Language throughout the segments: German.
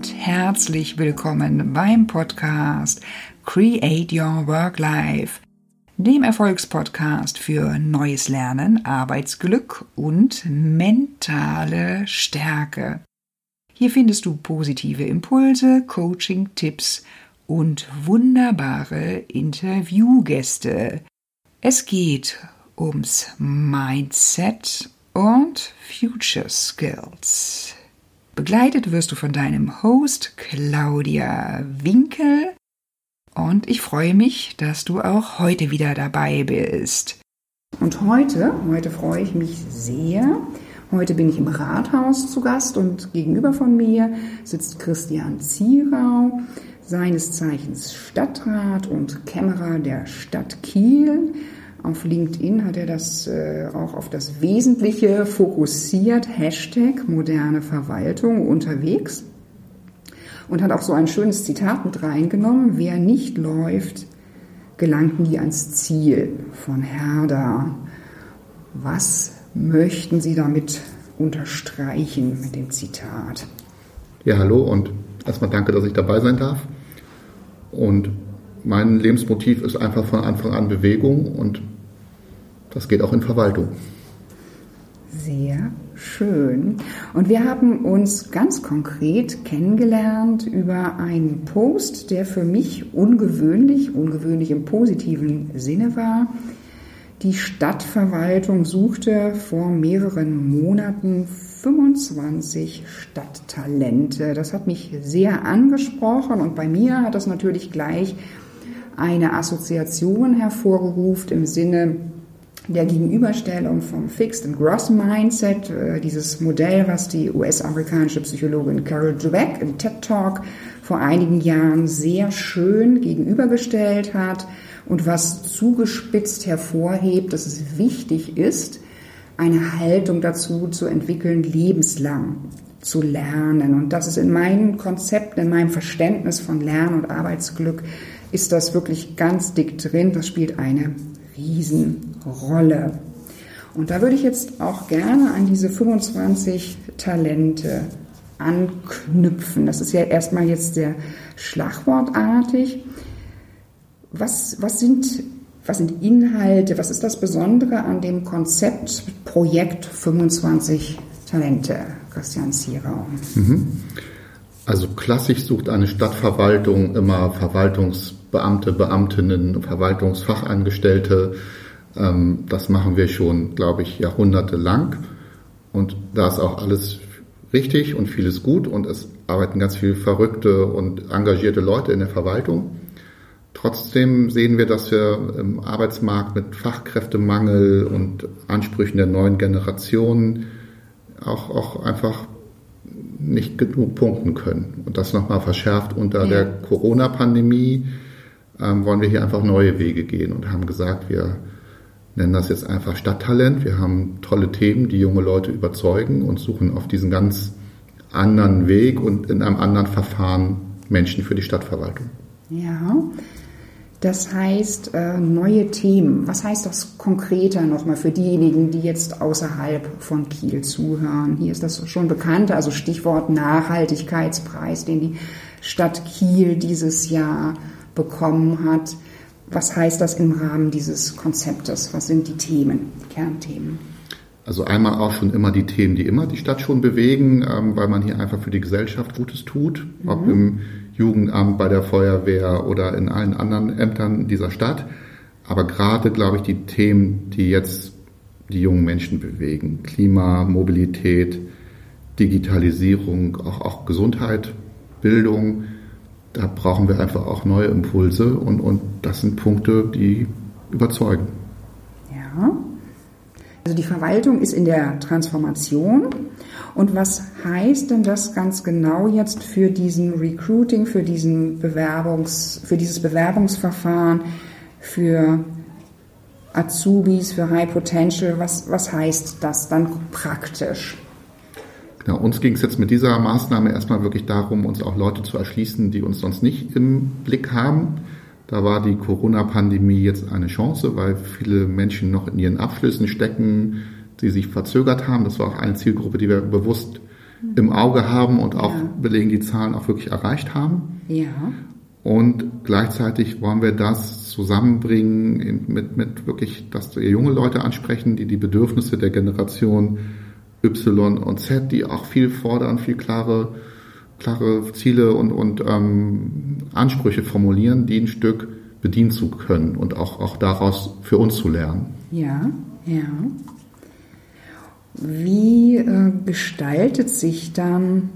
und herzlich willkommen beim Podcast Create Your Work Life, dem Erfolgspodcast für neues Lernen, Arbeitsglück und mentale Stärke. Hier findest du positive Impulse, Coaching-Tipps und wunderbare Interviewgäste. Es geht ums Mindset und Future Skills. Begleitet wirst du von deinem Host Claudia Winkel und ich freue mich, dass du auch heute wieder dabei bist. Und heute, heute freue ich mich sehr. Heute bin ich im Rathaus zu Gast und gegenüber von mir sitzt Christian Zierau, seines Zeichens Stadtrat und Kämmerer der Stadt Kiel. Auf LinkedIn hat er das äh, auch auf das Wesentliche fokussiert, Hashtag moderne Verwaltung unterwegs und hat auch so ein schönes Zitat mit reingenommen, wer nicht läuft, gelangt nie ans Ziel von Herder. Was möchten Sie damit unterstreichen mit dem Zitat? Ja, hallo und erstmal danke, dass ich dabei sein darf. Und mein Lebensmotiv ist einfach von Anfang an Bewegung und das geht auch in Verwaltung. Sehr schön. Und wir haben uns ganz konkret kennengelernt über einen Post, der für mich ungewöhnlich, ungewöhnlich im positiven Sinne war. Die Stadtverwaltung suchte vor mehreren Monaten 25 Stadttalente. Das hat mich sehr angesprochen und bei mir hat das natürlich gleich eine Assoziation hervorgerufen im Sinne der Gegenüberstellung vom Fixed and Gross Mindset, äh, dieses Modell, was die US-amerikanische Psychologin Carol Dweck im TED Talk vor einigen Jahren sehr schön gegenübergestellt hat und was zugespitzt hervorhebt, dass es wichtig ist, eine Haltung dazu zu entwickeln, lebenslang zu lernen. Und das ist in meinem Konzept, in meinem Verständnis von Lern- und Arbeitsglück, ist das wirklich ganz dick drin. Das spielt eine Riesenrolle. Und da würde ich jetzt auch gerne an diese 25 Talente anknüpfen. Das ist ja erstmal jetzt sehr schlagwortartig. Was, was, sind, was sind Inhalte, was ist das Besondere an dem Konzept Projekt 25 Talente, Christian Zierau? Mhm. Also klassisch sucht eine Stadtverwaltung immer Verwaltungsbeamte, Beamtinnen, Verwaltungsfachangestellte. Ähm, das machen wir schon, glaube ich, jahrhundertelang. Und da ist auch alles richtig und vieles gut und es arbeiten ganz viele verrückte und engagierte Leute in der Verwaltung. Trotzdem sehen wir, dass wir im Arbeitsmarkt mit Fachkräftemangel und Ansprüchen der neuen Generation auch, auch einfach nicht genug punkten können. Und das nochmal verschärft unter ja. der Corona-Pandemie ähm, wollen wir hier einfach neue Wege gehen und haben gesagt, wir nennen das jetzt einfach Stadttalent. Wir haben tolle Themen, die junge Leute überzeugen und suchen auf diesen ganz anderen Weg und in einem anderen Verfahren Menschen für die Stadtverwaltung. Ja, das heißt, äh, neue Themen. Was heißt das konkreter nochmal für diejenigen, die jetzt außerhalb von Kiel zuhören? Hier ist das schon bekannt, also Stichwort Nachhaltigkeitspreis, den die Stadt Kiel dieses Jahr bekommen hat. Was heißt das im Rahmen dieses Konzeptes? Was sind die Themen, die Kernthemen? Also einmal auch schon immer die Themen, die immer die Stadt schon bewegen, ähm, weil man hier einfach für die Gesellschaft Gutes tut, mhm. ob im Jugendamt, bei der Feuerwehr oder in allen anderen Ämtern dieser Stadt. Aber gerade, glaube ich, die Themen, die jetzt die jungen Menschen bewegen, Klima, Mobilität, Digitalisierung, auch, auch Gesundheit, Bildung, da brauchen wir einfach auch neue Impulse und, und das sind Punkte, die überzeugen. Ja. Also die Verwaltung ist in der Transformation und was heißt denn das ganz genau jetzt für diesen Recruiting, für diesen Bewerbungs, für dieses Bewerbungsverfahren, für Azubis, für High Potential? Was, was heißt das dann praktisch? Genau, uns ging es jetzt mit dieser Maßnahme erstmal wirklich darum, uns auch Leute zu erschließen, die uns sonst nicht im Blick haben. Da war die Corona-Pandemie jetzt eine Chance, weil viele Menschen noch in ihren Abschlüssen stecken, die sich verzögert haben. Das war auch eine Zielgruppe, die wir bewusst im Auge haben und auch ja. belegen, die Zahlen auch wirklich erreicht haben. Ja. Und gleichzeitig wollen wir das zusammenbringen mit, mit wirklich, dass wir junge Leute ansprechen, die die Bedürfnisse der Generation Y und Z, die auch viel fordern, viel klare, klare Ziele und, und ähm, Ansprüche formulieren, die ein Stück bedienen zu können und auch, auch daraus für uns zu lernen. Ja, ja. Wie äh, gestaltet sich dann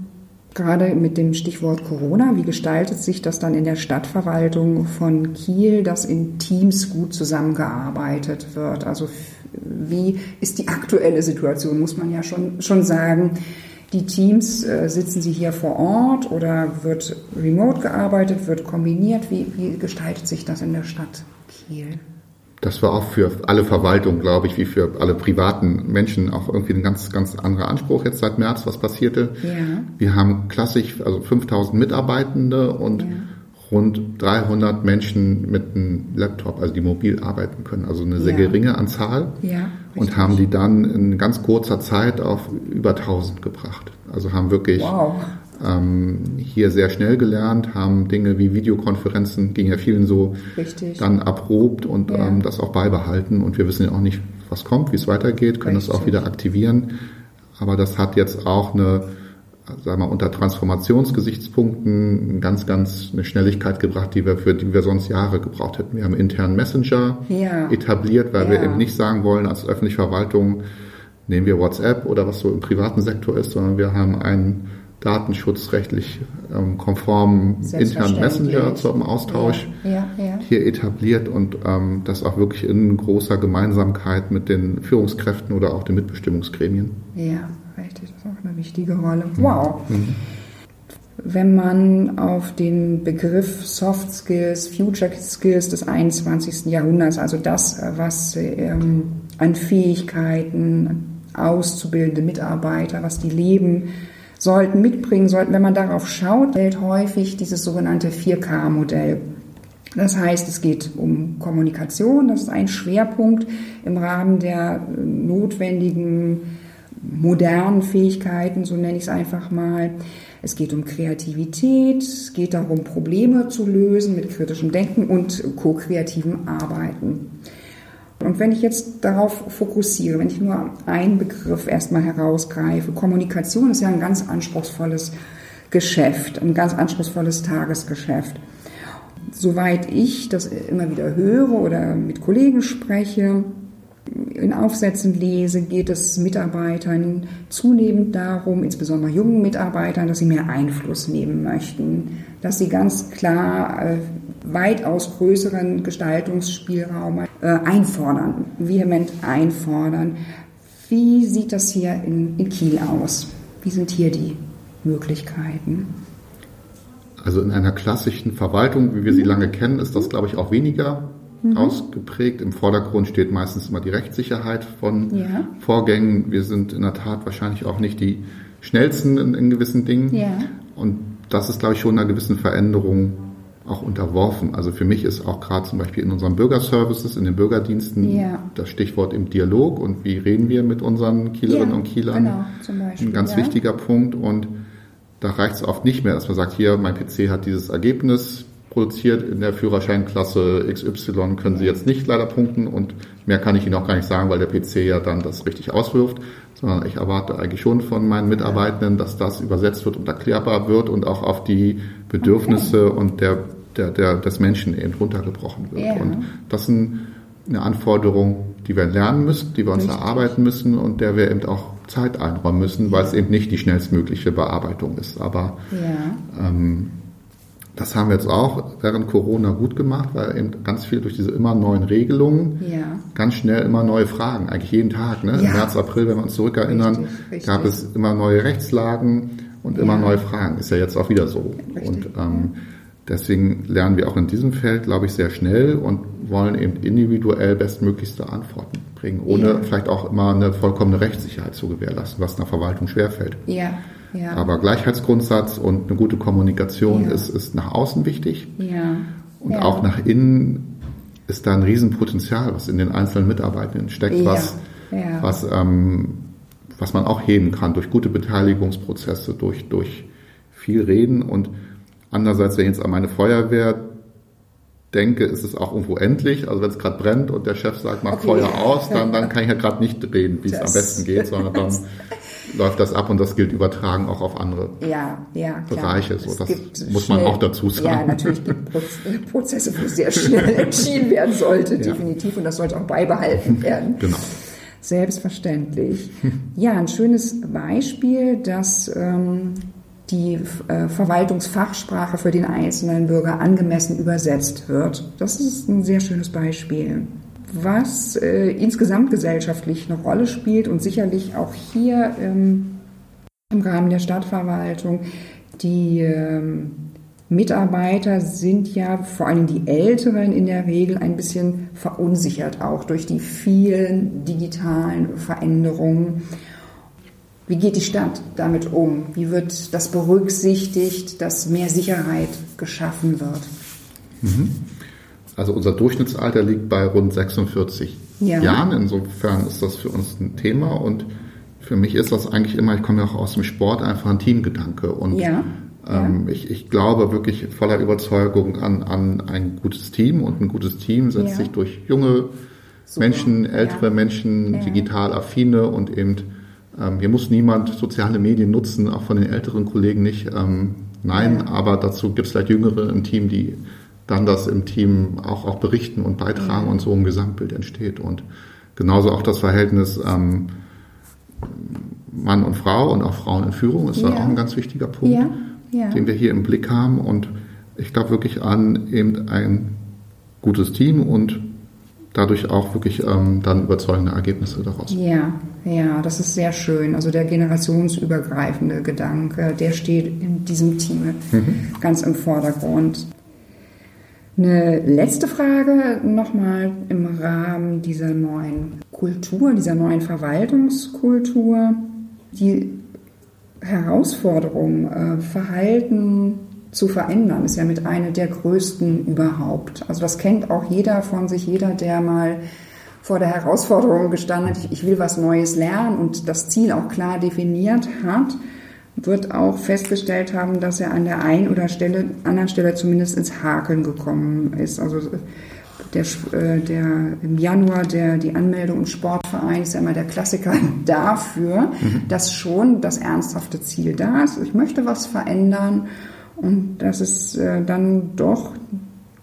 gerade mit dem Stichwort Corona, wie gestaltet sich das dann in der Stadtverwaltung von Kiel, dass in Teams gut zusammengearbeitet wird? Also wie ist die aktuelle Situation, muss man ja schon, schon sagen. Die Teams, äh, sitzen sie hier vor Ort oder wird remote gearbeitet, wird kombiniert? Wie, wie gestaltet sich das in der Stadt Kiel? Das war auch für alle Verwaltungen, glaube ich, wie für alle privaten Menschen auch irgendwie ein ganz, ganz anderer Anspruch jetzt seit März, was passierte. Ja. Wir haben klassisch, also 5000 Mitarbeitende und ja. rund 300 Menschen mit einem Laptop, also die mobil arbeiten können, also eine sehr ja. geringe Anzahl. Ja, und haben die dann in ganz kurzer Zeit auf über 1000 gebracht. Also haben wirklich wow ähm, hier sehr schnell gelernt, haben Dinge wie Videokonferenzen, ging ja vielen so, Richtig. dann erprobt und ja. ähm, das auch beibehalten. Und wir wissen ja auch nicht, was kommt, wie es weitergeht, können Richtig. das auch wieder aktivieren. Aber das hat jetzt auch eine, sagen wir, unter Transformationsgesichtspunkten ganz, ganz eine Schnelligkeit gebracht, die wir für die wir sonst Jahre gebraucht hätten. Wir haben einen internen Messenger ja. etabliert, weil ja. wir eben nicht sagen wollen, als öffentliche Verwaltung nehmen wir WhatsApp oder was so im privaten Sektor ist, sondern wir haben einen datenschutzrechtlich ähm, konformen internen Messenger zum Austausch ja, ja, ja. hier etabliert und ähm, das auch wirklich in großer Gemeinsamkeit mit den Führungskräften oder auch den Mitbestimmungsgremien. Ja, richtig, das ist auch eine wichtige Rolle. Wow. Mhm. Wenn man auf den Begriff Soft Skills, Future Skills des 21. Jahrhunderts, also das, was ähm, an Fähigkeiten auszubildende Mitarbeiter, was die leben, sollten mitbringen sollten, wenn man darauf schaut, fällt häufig dieses sogenannte 4K-Modell. Das heißt, es geht um Kommunikation, das ist ein Schwerpunkt im Rahmen der notwendigen modernen Fähigkeiten, so nenne ich es einfach mal. Es geht um Kreativität, es geht darum, Probleme zu lösen mit kritischem Denken und ko-kreativem Arbeiten. Und wenn ich jetzt darauf fokussiere, wenn ich nur einen Begriff erstmal herausgreife, Kommunikation ist ja ein ganz anspruchsvolles Geschäft, ein ganz anspruchsvolles Tagesgeschäft. Soweit ich das immer wieder höre oder mit Kollegen spreche, in Aufsätzen lese, geht es Mitarbeitern zunehmend darum, insbesondere jungen Mitarbeitern, dass sie mehr Einfluss nehmen möchten, dass sie ganz klar äh, weitaus größeren Gestaltungsspielraum äh, einfordern, vehement einfordern. Wie sieht das hier in, in Kiel aus? Wie sind hier die Möglichkeiten? Also in einer klassischen Verwaltung, wie wir sie mhm. lange kennen, ist das, glaube ich, auch weniger mhm. ausgeprägt. Im Vordergrund steht meistens immer die Rechtssicherheit von ja. Vorgängen. Wir sind in der Tat wahrscheinlich auch nicht die schnellsten in, in gewissen Dingen. Ja. Und das ist, glaube ich, schon einer gewissen Veränderung auch unterworfen. Also für mich ist auch gerade zum Beispiel in unseren Bürgerservices, in den Bürgerdiensten ja. das Stichwort im Dialog und wie reden wir mit unseren Kielerinnen ja, und Kielern genau, zum Beispiel, ein ganz ja. wichtiger Punkt. Und da reicht es oft nicht mehr, dass man sagt, hier, mein PC hat dieses Ergebnis produziert in der Führerscheinklasse XY, können Sie jetzt nicht leider punkten und mehr kann ich Ihnen auch gar nicht sagen, weil der PC ja dann das richtig auswirft, sondern ich erwarte eigentlich schon von meinen Mitarbeitenden, dass das übersetzt wird und erklärbar wird und auch auf die Bedürfnisse okay. und der der, der, des Menschen eben runtergebrochen wird. Ja. Und das ist eine Anforderung, die wir lernen müssen, die wir uns Richtig. erarbeiten müssen und der wir eben auch Zeit einräumen müssen, weil es eben nicht die schnellstmögliche Bearbeitung ist. Aber ja. ähm, das haben wir jetzt auch während Corona gut gemacht, weil eben ganz viel durch diese immer neuen Regelungen ja. ganz schnell immer neue Fragen, eigentlich jeden Tag. Ne? Ja. Im März, April, wenn wir uns zurückerinnern, richtig, richtig. gab es immer neue Rechtslagen und immer neue Fragen. Ist ja jetzt auch wieder so. Richtig. Und ähm, Deswegen lernen wir auch in diesem Feld, glaube ich, sehr schnell und wollen eben individuell bestmöglichste Antworten bringen, ohne ja. vielleicht auch immer eine vollkommene Rechtssicherheit zu gewährleisten, was einer Verwaltung schwerfällt. Ja, ja. Aber Gleichheitsgrundsatz und eine gute Kommunikation ja. ist, ist nach außen wichtig. Ja. Und auch nach innen ist da ein Riesenpotenzial, was in den einzelnen Mitarbeitenden steckt, was, was ähm, was man auch heben kann durch gute Beteiligungsprozesse, durch, durch viel Reden und andererseits, wenn ich jetzt an meine Feuerwehr denke, ist es auch irgendwo endlich. Also wenn es gerade brennt und der Chef sagt, mach okay. Feuer aus, dann, dann kann ich ja gerade nicht reden, wie es am besten geht, sondern dann läuft das ab und das gilt übertragen auch auf andere ja, ja, Bereiche. So, das muss man auch dazu sagen. Ja, natürlich gibt es Prozesse, wo sehr schnell entschieden werden sollte, definitiv, und das sollte auch beibehalten werden. genau. Selbstverständlich. Ja, ein schönes Beispiel, dass ähm, die äh, Verwaltungsfachsprache für den einzelnen Bürger angemessen übersetzt wird. Das ist ein sehr schönes Beispiel. Was äh, insgesamt gesellschaftlich eine Rolle spielt und sicherlich auch hier ähm, im Rahmen der Stadtverwaltung, die ähm, Mitarbeiter sind ja, vor allem die Älteren in der Regel, ein bisschen verunsichert auch durch die vielen digitalen Veränderungen. Wie geht die Stadt damit um? Wie wird das berücksichtigt, dass mehr Sicherheit geschaffen wird? Mhm. Also unser Durchschnittsalter liegt bei rund 46 ja. Jahren. Insofern ist das für uns ein Thema und für mich ist das eigentlich immer, ich komme ja auch aus dem Sport, einfach ein Teamgedanke. Und ja. Ähm, ich, ich, glaube wirklich voller Überzeugung an, an ein gutes Team und ein gutes Team setzt sich durch junge Super. Menschen, ältere Menschen, digital affine und eben ähm, hier muss niemand soziale Medien nutzen, auch von den älteren Kollegen nicht. Ähm, nein, ja. aber dazu gibt es vielleicht Jüngere im Team, die dann das im Team auch, auch berichten und beitragen ja. und so ein Gesamtbild entsteht. Und genauso auch das Verhältnis ähm, Mann und Frau und auch Frauen in Führung ist ja. auch ein ganz wichtiger Punkt, den wir hier im Blick haben. Und ich glaube wirklich an eben ein gutes Team und dadurch auch wirklich ähm, dann überzeugende Ergebnisse daraus. Ja, ja, das ist sehr schön. Also der generationsübergreifende Gedanke, der steht in diesem Team mhm. ganz im Vordergrund. Eine letzte Frage nochmal im Rahmen dieser neuen Kultur, dieser neuen Verwaltungskultur. Die Herausforderung, äh, Verhalten zu verändern, ist ja mit einer der größten überhaupt. Also das kennt auch jeder von sich, jeder, der mal vor der Herausforderung gestanden hat, ich, ich will was Neues lernen und das Ziel auch klar definiert hat, wird auch festgestellt haben, dass er an der einen oder Stelle, anderen Stelle zumindest ins Hakeln gekommen ist. Also der, äh, der im Januar der die Anmeldung im Sportverein ist ja immer der Klassiker dafür, mhm. dass schon das ernsthafte Ziel da ist. Ich möchte was verändern und dass es äh, dann doch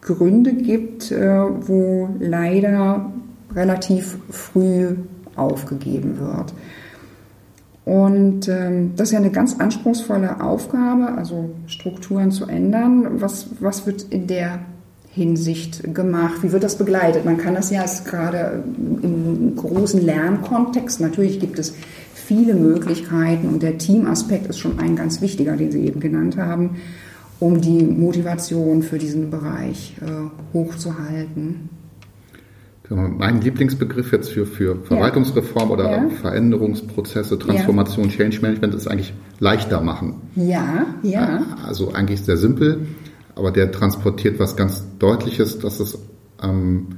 Gründe gibt, äh, wo leider relativ früh aufgegeben wird. Und ähm, das ist ja eine ganz anspruchsvolle Aufgabe, also Strukturen zu ändern. Was, was wird in der Hinsicht gemacht? Wie wird das begleitet? Man kann das ja gerade im großen Lernkontext, natürlich gibt es viele Möglichkeiten und der Teamaspekt ist schon ein ganz wichtiger, den Sie eben genannt haben, um die Motivation für diesen Bereich äh, hochzuhalten. Mein Lieblingsbegriff jetzt für, für Verwaltungsreform ja. oder ja. Veränderungsprozesse, Transformation, ja. Change Management ist eigentlich leichter machen. Ja, ja. Also eigentlich sehr simpel, aber der transportiert was ganz Deutliches, dass es ähm,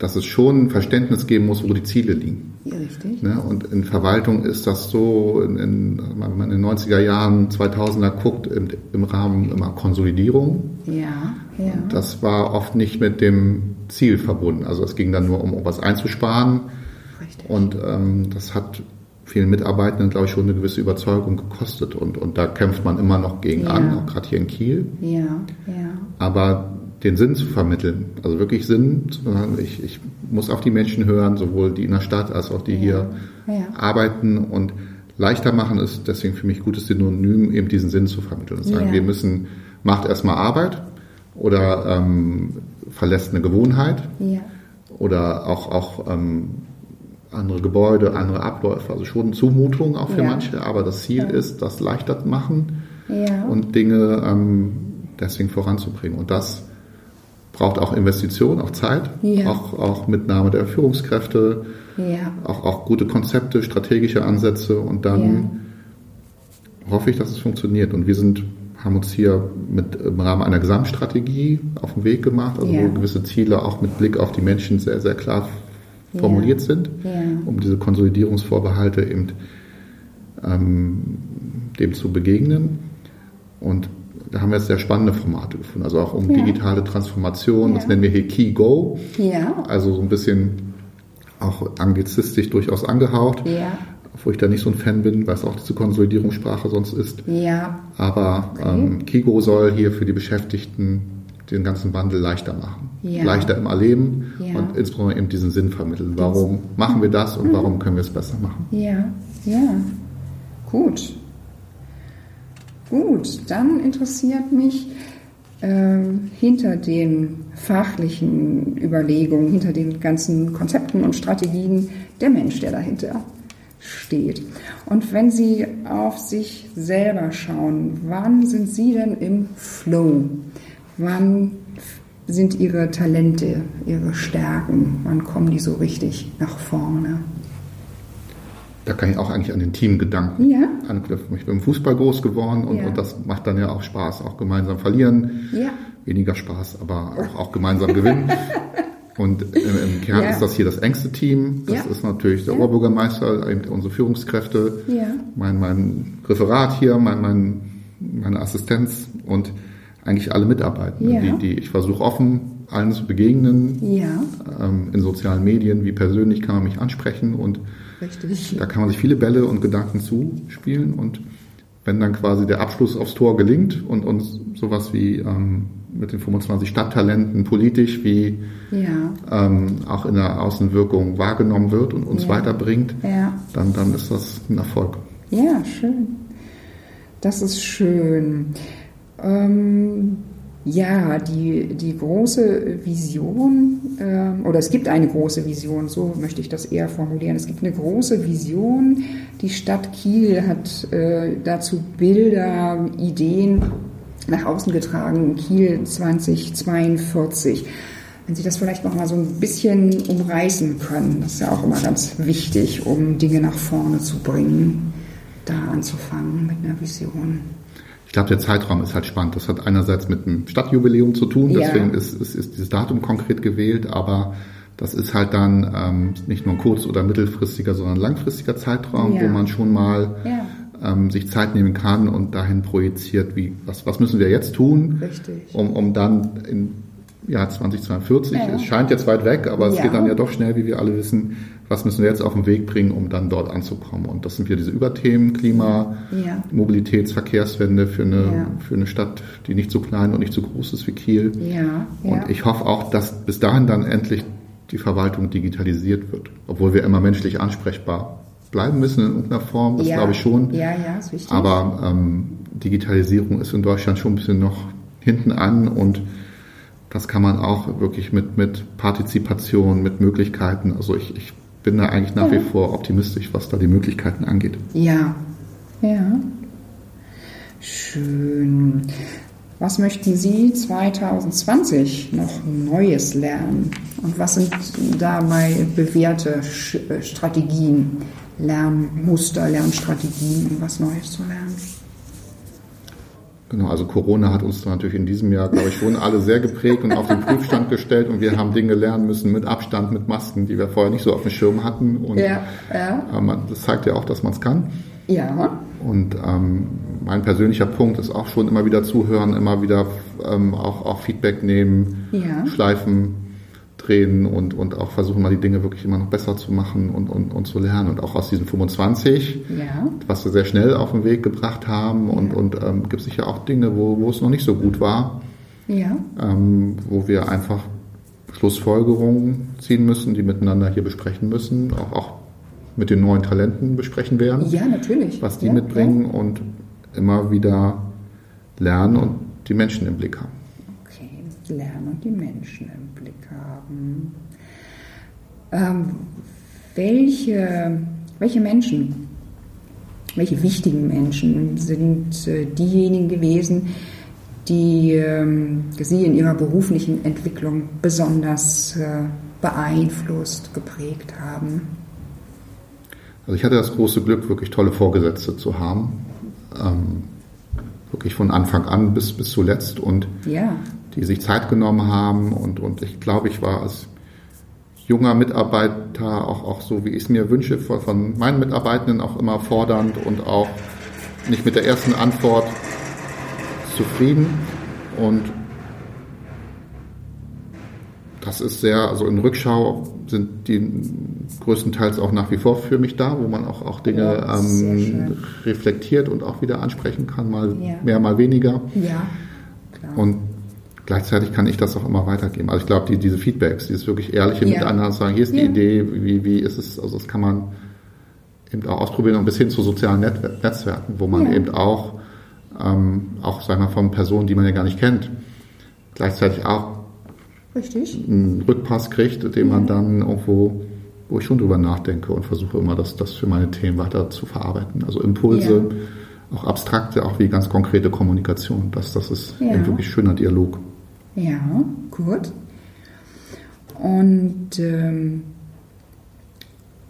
dass es schon ein Verständnis geben muss, wo die Ziele liegen. Ja, richtig. Ne? Und in Verwaltung ist das so, in, in, wenn man in den 90er Jahren, 2000er guckt, im, im Rahmen immer Konsolidierung. Ja, ja. Das war oft nicht mit dem Ziel verbunden. Also es ging dann nur um, um was einzusparen. Richtig. Und ähm, das hat vielen Mitarbeitenden, glaube ich, schon eine gewisse Überzeugung gekostet. Und, und da kämpft man immer noch gegen ja. an, auch gerade hier in Kiel. Ja, ja. Aber den Sinn zu vermitteln. Also wirklich Sinn, ich, ich muss auf die Menschen hören, sowohl die in der Stadt als auch die ja. hier ja. arbeiten und leichter machen ist deswegen für mich gutes Synonym, eben diesen Sinn zu vermitteln und sagen, wir müssen, macht erstmal Arbeit oder ähm, verlässt eine Gewohnheit oder auch, auch ähm, andere Gebäude, andere Abläufe, also schon Zumutung auch für manche, aber das Ziel ist, das leichter machen und Dinge ähm, deswegen voranzubringen und das braucht auch Investitionen, auch Zeit, ja. auch, auch Mitnahme der Führungskräfte, ja. auch, auch gute Konzepte, strategische Ansätze und dann ja. hoffe ich, dass es funktioniert. Und wir sind, haben uns hier mit, im Rahmen einer Gesamtstrategie auf den Weg gemacht, also wo gewisse Ziele auch mit Blick auf die Menschen sehr, sehr klar formuliert sind, um diese Konsolidierungsvorbehalte eben ähm, dem zu begegnen. Und da haben wir jetzt sehr spannende Formate gefunden, also auch um ja. digitale Transformation, ja. das nennen wir hier Key Go. Ja. Also so ein bisschen auch anglizistisch durchaus angehaucht. Ja. Obwohl ich da nicht so ein Fan bin, weil es auch diese Konsolidierungssprache sonst ist. Ja. Aber okay. ähm, Kigo soll hier für die Beschäftigten den ganzen Wandel leichter machen. Ja. Leichter im Erleben ja. und insbesondere eben diesen Sinn vermitteln. Warum machen wir das und mhm. warum können wir es besser machen? Ja, ja. Gut. Gut, dann interessiert mich äh, hinter den fachlichen Überlegungen, hinter den ganzen Konzepten und Strategien der Mensch, der dahinter steht. Und wenn Sie auf sich selber schauen, wann sind Sie denn im Flow? Wann sind Ihre Talente, Ihre Stärken? Wann kommen die so richtig nach vorne? Da kann ich auch eigentlich an den Teamgedanken ja. anknüpfen. Ich bin im Fußball groß geworden und, ja. und, das macht dann ja auch Spaß, auch gemeinsam verlieren. Ja. Weniger Spaß, aber auch, auch gemeinsam gewinnen. Und im, Kern ja. ist das hier das engste Team. Das ja. ist natürlich der ja. Oberbürgermeister, unsere Führungskräfte, mein, mein Referat hier, mein, mein, meine Assistenz und eigentlich alle Mitarbeitenden, die, die ich versuche offen allen zu begegnen. Ja. Ähm, in sozialen Medien, wie persönlich kann man mich ansprechen und Richtig. da kann man sich viele Bälle und Gedanken zuspielen und wenn dann quasi der Abschluss aufs Tor gelingt und uns sowas wie ähm, mit den 25 Stadttalenten politisch wie ja. ähm, auch in der Außenwirkung wahrgenommen wird und uns ja. weiterbringt, ja. Dann, dann ist das ein Erfolg. Ja, schön. Das ist schön. Ähm, ja, die, die große Vision, äh, oder es gibt eine große Vision, so möchte ich das eher formulieren. Es gibt eine große Vision. Die Stadt Kiel hat äh, dazu Bilder, Ideen nach außen getragen. Kiel 2042. Wenn Sie das vielleicht noch mal so ein bisschen umreißen können, das ist ja auch immer ganz wichtig, um Dinge nach vorne zu bringen, da anzufangen mit einer Vision. Ich glaube, der Zeitraum ist halt spannend. Das hat einerseits mit dem Stadtjubiläum zu tun, deswegen ja. ist, ist, ist dieses Datum konkret gewählt, aber das ist halt dann ähm, nicht nur ein kurz- oder mittelfristiger, sondern ein langfristiger Zeitraum, ja. wo man schon mal ja. Ähm, sich Zeit nehmen kann und dahin projiziert, wie, was, was müssen wir jetzt tun, um, um dann in Jahr 2042, ja. es scheint jetzt weit weg, aber es geht dann ja doch schnell, wie wir alle wissen, was müssen wir jetzt auf den Weg bringen, um dann dort anzukommen. Und das sind wieder diese Überthemen, Klima, ja. Mobilitäts-, Verkehrswende für eine, ja. für eine Stadt, die nicht so klein und nicht so groß ist wie Kiel. Ja. Und ich hoffe auch, dass bis dahin dann endlich die Verwaltung digitalisiert wird, obwohl wir immer menschlich ansprechbar bleiben müssen in irgendeiner Form, das glaube ich schon. Ja, ja, ist wichtig. Aber ähm, Digitalisierung ist in Deutschland schon ein bisschen noch hinten an und das kann man auch wirklich mit, mit Partizipation, mit Möglichkeiten, also ich, ich bin da eigentlich nach ja. wie vor optimistisch, was da die Möglichkeiten angeht. Ja, ja. Schön. Was möchten Sie 2020 noch Neues lernen? Und was sind dabei bewährte äh, Strategien, Lernmuster, Lernstrategien, um was Neues zu lernen? Genau, also Corona hat uns natürlich in diesem Jahr, glaube ich, schon alle sehr geprägt und auf den Prüfstand gestellt und wir haben Dinge lernen müssen mit Abstand, mit Masken, die wir vorher nicht so auf dem Schirm hatten. Und ja, ja. Äh, das zeigt ja auch, dass man es kann. Ja. Und ähm, mein persönlicher Punkt ist auch schon immer wieder zuhören, immer wieder ähm, auch, auch Feedback nehmen, ja. schleifen drehen und, und auch versuchen mal die Dinge wirklich immer noch besser zu machen und, und, und zu lernen. Und auch aus diesen 25, ja. was wir sehr schnell auf den Weg gebracht haben ja. und, und ähm, gibt sicher auch Dinge, wo, wo es noch nicht so gut war, ja. ähm, wo wir einfach Schlussfolgerungen ziehen müssen, die miteinander hier besprechen müssen, auch, auch mit den neuen Talenten besprechen werden. Ja, natürlich. Was die mitbringen und immer wieder lernen und die Menschen im Blick haben. Lernen und die Menschen im haben. Ähm, welche, welche Menschen, welche wichtigen Menschen sind äh, diejenigen gewesen, die ähm, Sie in Ihrer beruflichen Entwicklung besonders äh, beeinflusst, geprägt haben? Also ich hatte das große Glück, wirklich tolle Vorgesetzte zu haben. Ähm, wirklich von Anfang an bis, bis zuletzt und ja die sich Zeit genommen haben. Und, und ich glaube, ich war als junger Mitarbeiter, auch, auch so wie ich es mir wünsche, von, von meinen Mitarbeitenden auch immer fordernd und auch nicht mit der ersten Antwort zufrieden. Und das ist sehr, also in Rückschau sind die größtenteils auch nach wie vor für mich da, wo man auch, auch Dinge ja, ähm, reflektiert und auch wieder ansprechen kann, mal ja. mehr, mal weniger. Ja, klar. Und gleichzeitig kann ich das auch immer weitergeben. Also ich glaube, die, diese Feedbacks, dieses wirklich ehrliche ja. Miteinander sagen, hier ist die Idee, wie, wie ist es, also das kann man eben auch ausprobieren und bis hin zu sozialen Net Netzwerken, wo man eben auch, ähm, auch sagen wir von Personen, die man ja gar nicht kennt, gleichzeitig auch Richtig. einen Rückpass kriegt, den man dann irgendwo, wo ich schon drüber nachdenke und versuche immer, das, das für meine Themen weiter zu verarbeiten. Also Impulse, ja. auch abstrakte, auch wie ganz konkrete Kommunikation. Das, das ist ja. ein wirklich schöner Dialog. Ja, gut. Und ähm,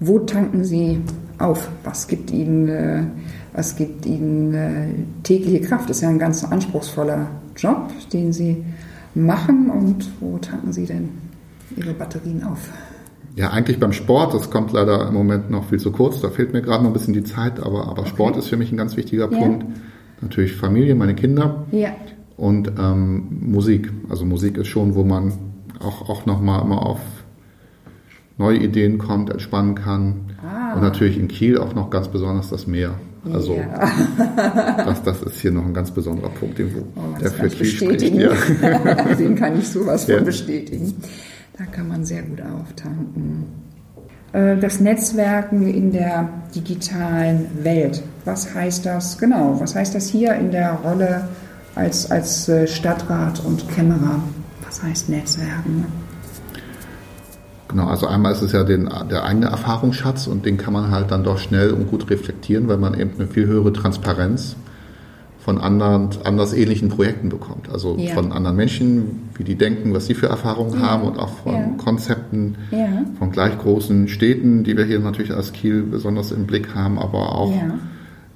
wo tanken Sie auf? Was gibt Ihnen, äh, was gibt Ihnen äh, tägliche Kraft? Das ist ja ein ganz anspruchsvoller Job, den Sie machen und wo tanken Sie denn Ihre Batterien auf? Ja, eigentlich beim Sport, das kommt leider im Moment noch viel zu kurz, da fehlt mir gerade noch ein bisschen die Zeit, aber, aber okay. Sport ist für mich ein ganz wichtiger ja. Punkt. Natürlich Familie, meine Kinder ja. Und ähm, Musik. Also Musik ist schon, wo man auch, auch nochmal immer auf neue Ideen kommt, entspannen kann. Ah. Und natürlich in Kiel auch noch ganz besonders das Meer. Also ja. das, das ist hier noch ein ganz besonderer Punkt, den oh, der für Kiel spricht. Ja. den kann ich sowas von ja. bestätigen. Da kann man sehr gut auftanken. Äh, das Netzwerken in der digitalen Welt. Was heißt das genau? Was heißt das hier in der Rolle als, als äh, Stadtrat und Kämmerer? Was heißt Netzwerken? Genau, also einmal ist es ja den, der eigene Erfahrungsschatz und den kann man halt dann doch schnell und gut reflektieren, weil man eben eine viel höhere Transparenz von anderen, anders ähnlichen Projekten bekommt. Also ja. von anderen Menschen, wie die denken, was sie für Erfahrungen ja. haben und auch von ja. Konzepten von gleich großen Städten, die wir hier natürlich als Kiel besonders im Blick haben, aber auch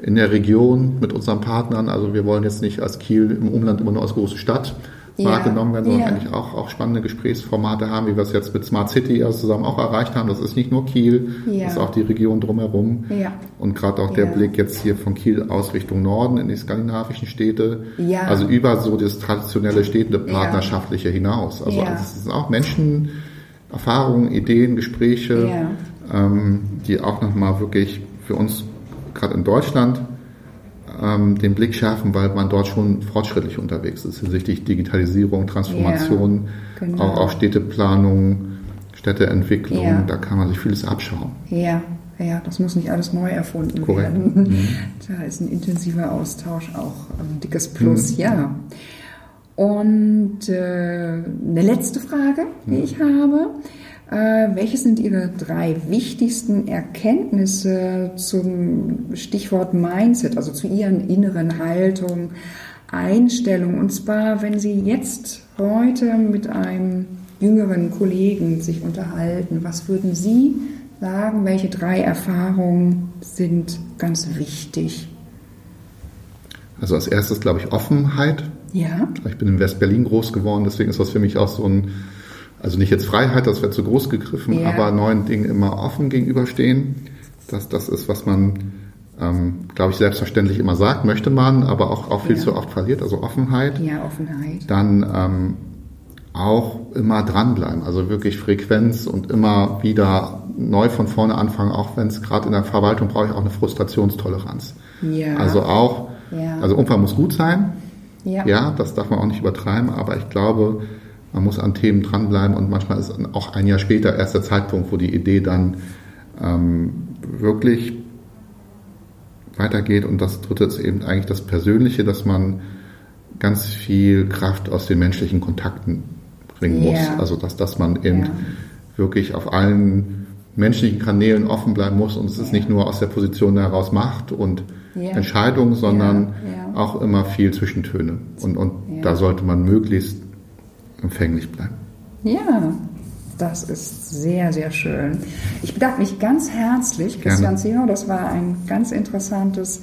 in der Region mit unseren Partnern. Also wir wollen jetzt nicht als Kiel im Umland immer nur als große Stadt ja. wahrgenommen werden, sondern ja. eigentlich auch, auch spannende Gesprächsformate haben, wie wir es jetzt mit Smart City also zusammen auch erreicht haben. Das ist nicht nur Kiel, ja. das ist auch die Region drumherum. Ja. Und gerade auch der Blick jetzt hier von Kiel aus Richtung Norden in die skandinavischen Städte. Ja. Also über so das traditionelle städtende Partnerschaftliche hinaus. Also, also es sind auch Menschen, Erfahrungen, Ideen, Gespräche, ähm, die auch nochmal wirklich für uns gerade in Deutschland ähm, den Blick schärfen, weil man dort schon fortschrittlich unterwegs ist hinsichtlich Digitalisierung, Transformation, ja, genau. auch, auch Städteplanung, Städteentwicklung. Ja. Da kann man sich vieles abschauen. Ja, ja, das muss nicht alles neu erfunden Korrekt. werden. Mhm. Da ist ein intensiver Austausch auch ein dickes Plus, mhm. ja. Und äh, eine letzte Frage, die mhm. ich habe. Äh, welche sind Ihre drei wichtigsten Erkenntnisse zum Stichwort Mindset, also zu Ihren inneren Haltung, Einstellung? Und zwar, wenn Sie jetzt heute mit einem jüngeren Kollegen sich unterhalten, was würden Sie sagen, welche drei Erfahrungen sind ganz wichtig? Also als erstes glaube ich Offenheit. Ja. Ich bin in West-Berlin groß geworden, deswegen ist das für mich auch so ein also nicht jetzt Freiheit, das wäre zu groß gegriffen, ja. aber neuen Dingen immer offen gegenüberstehen. Das, das ist, was man, ähm, glaube ich, selbstverständlich immer sagt, möchte man, aber auch, auch viel ja. zu oft verliert, also Offenheit. Ja, Offenheit. Dann ähm, auch immer dranbleiben, also wirklich Frequenz und immer wieder neu von vorne anfangen, auch wenn es gerade in der Verwaltung brauche ich auch eine Frustrationstoleranz. Ja. Also auch, ja. also Umfang muss gut sein. Ja. ja, das darf man auch nicht übertreiben, aber ich glaube, man muss an Themen dranbleiben und manchmal ist auch ein Jahr später erst der Zeitpunkt, wo die Idee dann ähm, wirklich weitergeht. Und das dritte ist eben eigentlich das Persönliche, dass man ganz viel Kraft aus den menschlichen Kontakten bringen yeah. muss. Also dass, dass man eben yeah. wirklich auf allen menschlichen Kanälen offen bleiben muss und es ist nicht nur aus der Position heraus Macht und yeah. Entscheidung, sondern auch immer viel Zwischentöne. Und, und da sollte man möglichst empfänglich bleiben. Ja, das ist sehr, sehr schön. Ich bedanke mich ganz herzlich, Christian Zeno. Das war ein ganz interessantes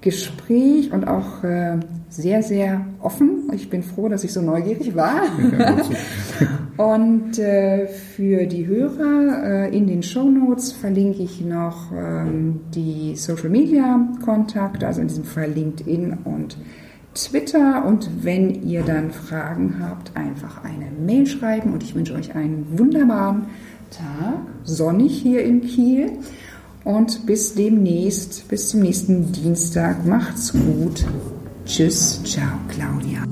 Gespräch und auch äh, sehr, sehr offen. Ich bin froh, dass ich so neugierig war. Ja, Und äh, für die Hörer äh, in den Show Notes verlinke ich noch ähm, die Social Media Kontakte, also in diesem Fall LinkedIn und Twitter. Und wenn ihr dann Fragen habt, einfach eine Mail schreiben. Und ich wünsche euch einen wunderbaren Tag, sonnig hier in Kiel. Und bis demnächst, bis zum nächsten Dienstag. Macht's gut. Tschüss. Ciao, Claudia.